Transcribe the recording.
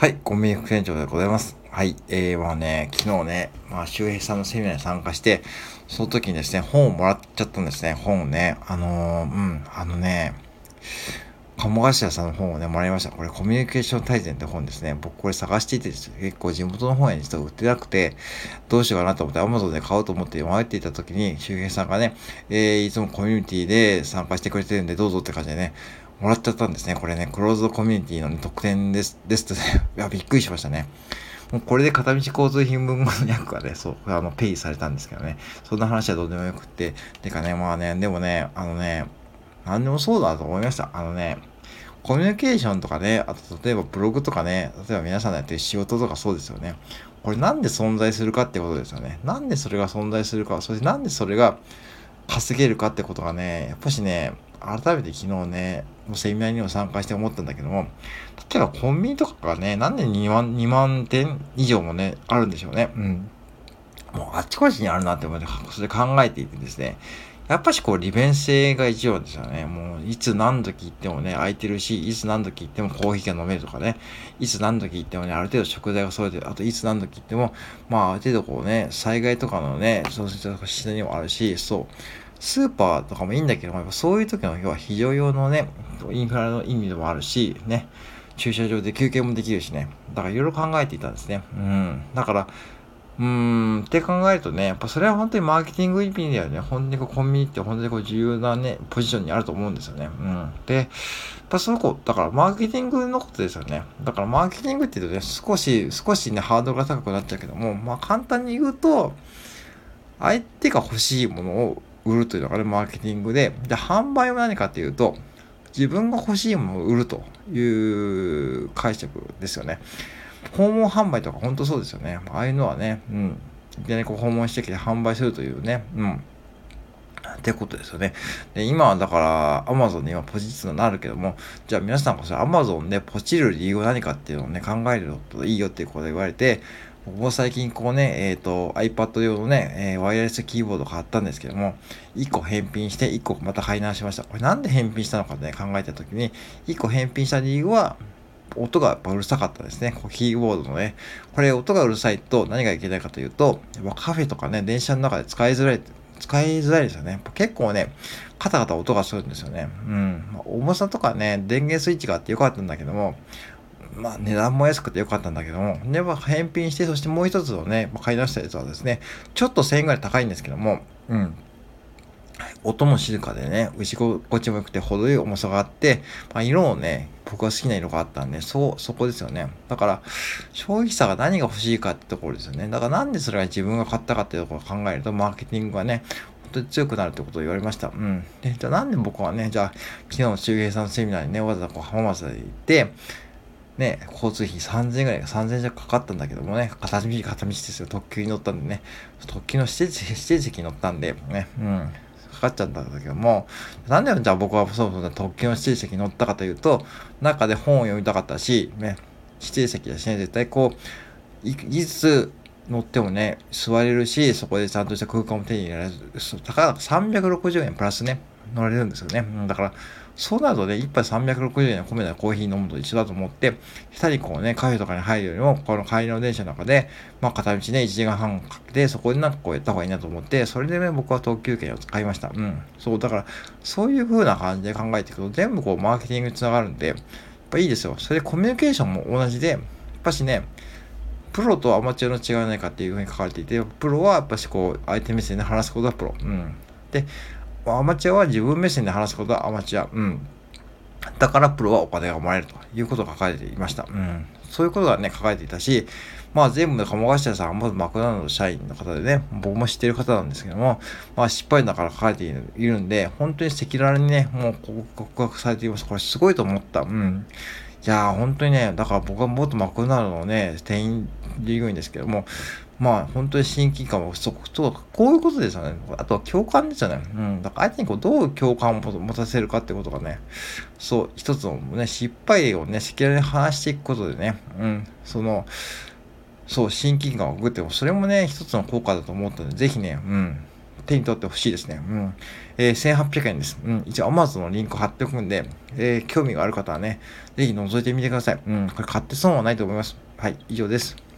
はい、コンビニ副店長でございます。はい、えー、まあね、昨日ね、まあ、周平さんのセミナーに参加して、その時にですね、本をもらっちゃったんですね、本をね。あのー、うん、あのね、鴨頭さんの本をね、もらいました。これ、コミュニケーション大全って本ですね。僕これ探していて、結構地元の本屋に実は売ってなくて、どうしようかなと思って Amazon で買おうと思って迷っていた時に、周平さんがね、えー、いつもコミュニティで参加してくれてるんで、どうぞって感じでね、もらっちゃったんですね。これね、クローズドコミュニティの、ね、特典です、ですとね、いや、びっくりしましたね。もうこれで片道交通費分の約がね、そう、あの、ペイされたんですけどね。そんな話はどうでもよくって。てかね、まあね、でもね、あのね、何でもそうだと思いました。あのね、コミュニケーションとかね、あと例えばブログとかね、例えば皆さんのやってる仕事とかそうですよね。これなんで存在するかってことですよね。なんでそれが存在するか、そしてなんでそれが稼げるかってことがね、やっぱしね、改めて昨日ね、セミナーにも参加して思ったんだけども、例えばコンビニとかがね、なんで2万、2万点以上もね、あるんでしょうね。うん。もうあっちこっちにあるなって思って、それ考えていてですね、やっぱしこう利便性が一番ですよね。もういつ何時行ってもね、空いてるし、いつ何時行ってもコーヒーが飲めるとかね、いつ何時行ってもね、ある程度食材が揃えてる。あといつ何時行っても、まあある程度こうね、災害とかのね、そうした自然にもあるし、そう。スーパーとかもいいんだけども、そういう時の要は非常用のね、インフラの意味でもあるし、ね、駐車場で休憩もできるしね。だからいろいろ考えていたんですね。うん。だから、うーん、って考えるとね、やっぱそれは本当にマーケティング意味ではね、本当にこうコンビニって本当にこう重要なね、ポジションにあると思うんですよね。うん。で、やっぱその子、だからマーケティングのことですよね。だからマーケティングって言うとね、少し、少しね、ハードルが高くなっちゃうけども、まあ簡単に言うと、相手が欲しいものを売るというのがね、マーケティングで、で、販売は何かっていうと、自分が欲しいものを売るという解釈ですよね。訪問販売とか本当そうですよね。ああいうのはね、うん。でね、こう訪問してきて販売するというね、うん。ってことですよね。で、今はだから Amazon に今ポチッとなるけども、じゃあ皆さんこそ Amazon でポチる理由は何かっていうのをね、考えるといいよっていうことで言われて、僕も最近こうね、えっ、ー、と iPad 用のね、えー、ワイヤレスキーボード買ったんですけども、1個返品して1個また買い直しました。これなんで返品したのかね、考えた時に、1個返品した理由は、音がやっぱうるさかったですね。こうキーボードのね。これ音がうるさいと何がいけないかというと、カフェとかね、電車の中で使いづらい、使いづらいですよね。結構ね、カタカタ音がするんですよね。うん。重さとかね、電源スイッチがあってよかったんだけども、まあ値段も安くてよかったんだけども、で、まあ返品して、そしてもう一つをね、買い出したやつはですね、ちょっと1000円ぐらい高いんですけども、うん。音も静かでね、牛心地も良くて程よい重さがあって、まあ、色もね、僕は好きな色があったんで、そう、そこですよね。だから、消費者が何が欲しいかってところですよね。だからなんでそれが自分が買ったかっていうところを考えると、マーケティングがね、本当に強くなるってことを言われました。うん。で、じゃあなんで僕はね、じゃあ、昨日の周平さんのセミナーにね、わざわざこう浜松で行って、ね、交通費3000円ぐらい、3000円じゃかかったんだけどもね、片道、片道ですよ。特急に乗ったんでね、特急の指定指定席に乗ったんで、ね、うん。かかっちゃったんだけども、なんでじゃあ僕はそうそう特急の指定席に乗ったかというと、中で本を読みたかったし、ね、指定席だしね、絶対こう、いいつ乗ってもね、座れるし、そこでちゃんとした空間も手に入れられる。たか360円プラスね、乗られるんですよね。だから、そうなるとね、1杯360円の米のコーヒー飲むと一緒だと思って、下にこうね、カフェとかに入るよりも、この帰りの電車の中で、まあ片道ね、1時間半かけて、そこでなんかこうやった方がいいなと思って、それでね、僕は特急券を使いました。うん。そう、だから、そういう風な感じで考えていくと、全部こう、マーケティングにつながるんで、やっぱいいですよ。それでコミュニケーションも同じで、やっぱしね、プロとアマチュアの違いはないかっていうふうに書かれていて、プロはやっぱしこう、相手目線で話すことはプロ。うん。で、アマチュアは自分目線で話すことはアマチュア。うん。だからプロはお金がもらえるということが書かれていました。うん。そういうことがね、書かれていたし、まあ全部で鴨頭さんはまずマクドナルド社員の方でね、僕も知ってる方なんですけども、まあ失敗だから書かれているんで、本当に赤裸々にね、もう告白されています。これすごいと思った。うん。いやー、本当にね、だから僕は元マクドナルドのね、店員従業員ですけども、まあ、本当に親近感も不足と、こういうことですよね。あとは共感ですよね。うん。だから相手にこうどう共感を持たせるかってことがね、そう、一つのね、失敗をね、赤裸々に話していくことでね、うん、その、そう、親近感を送っても、それもね、一つの効果だと思ったので、ぜひね、うん、手に取ってほしいですね。うん。えー、1800円です。うん。一応 Amazon のリンク貼っておくんで、えー、興味がある方はね、ぜひ覗いてみてください。うん。これ買って損はないと思います。はい、以上です。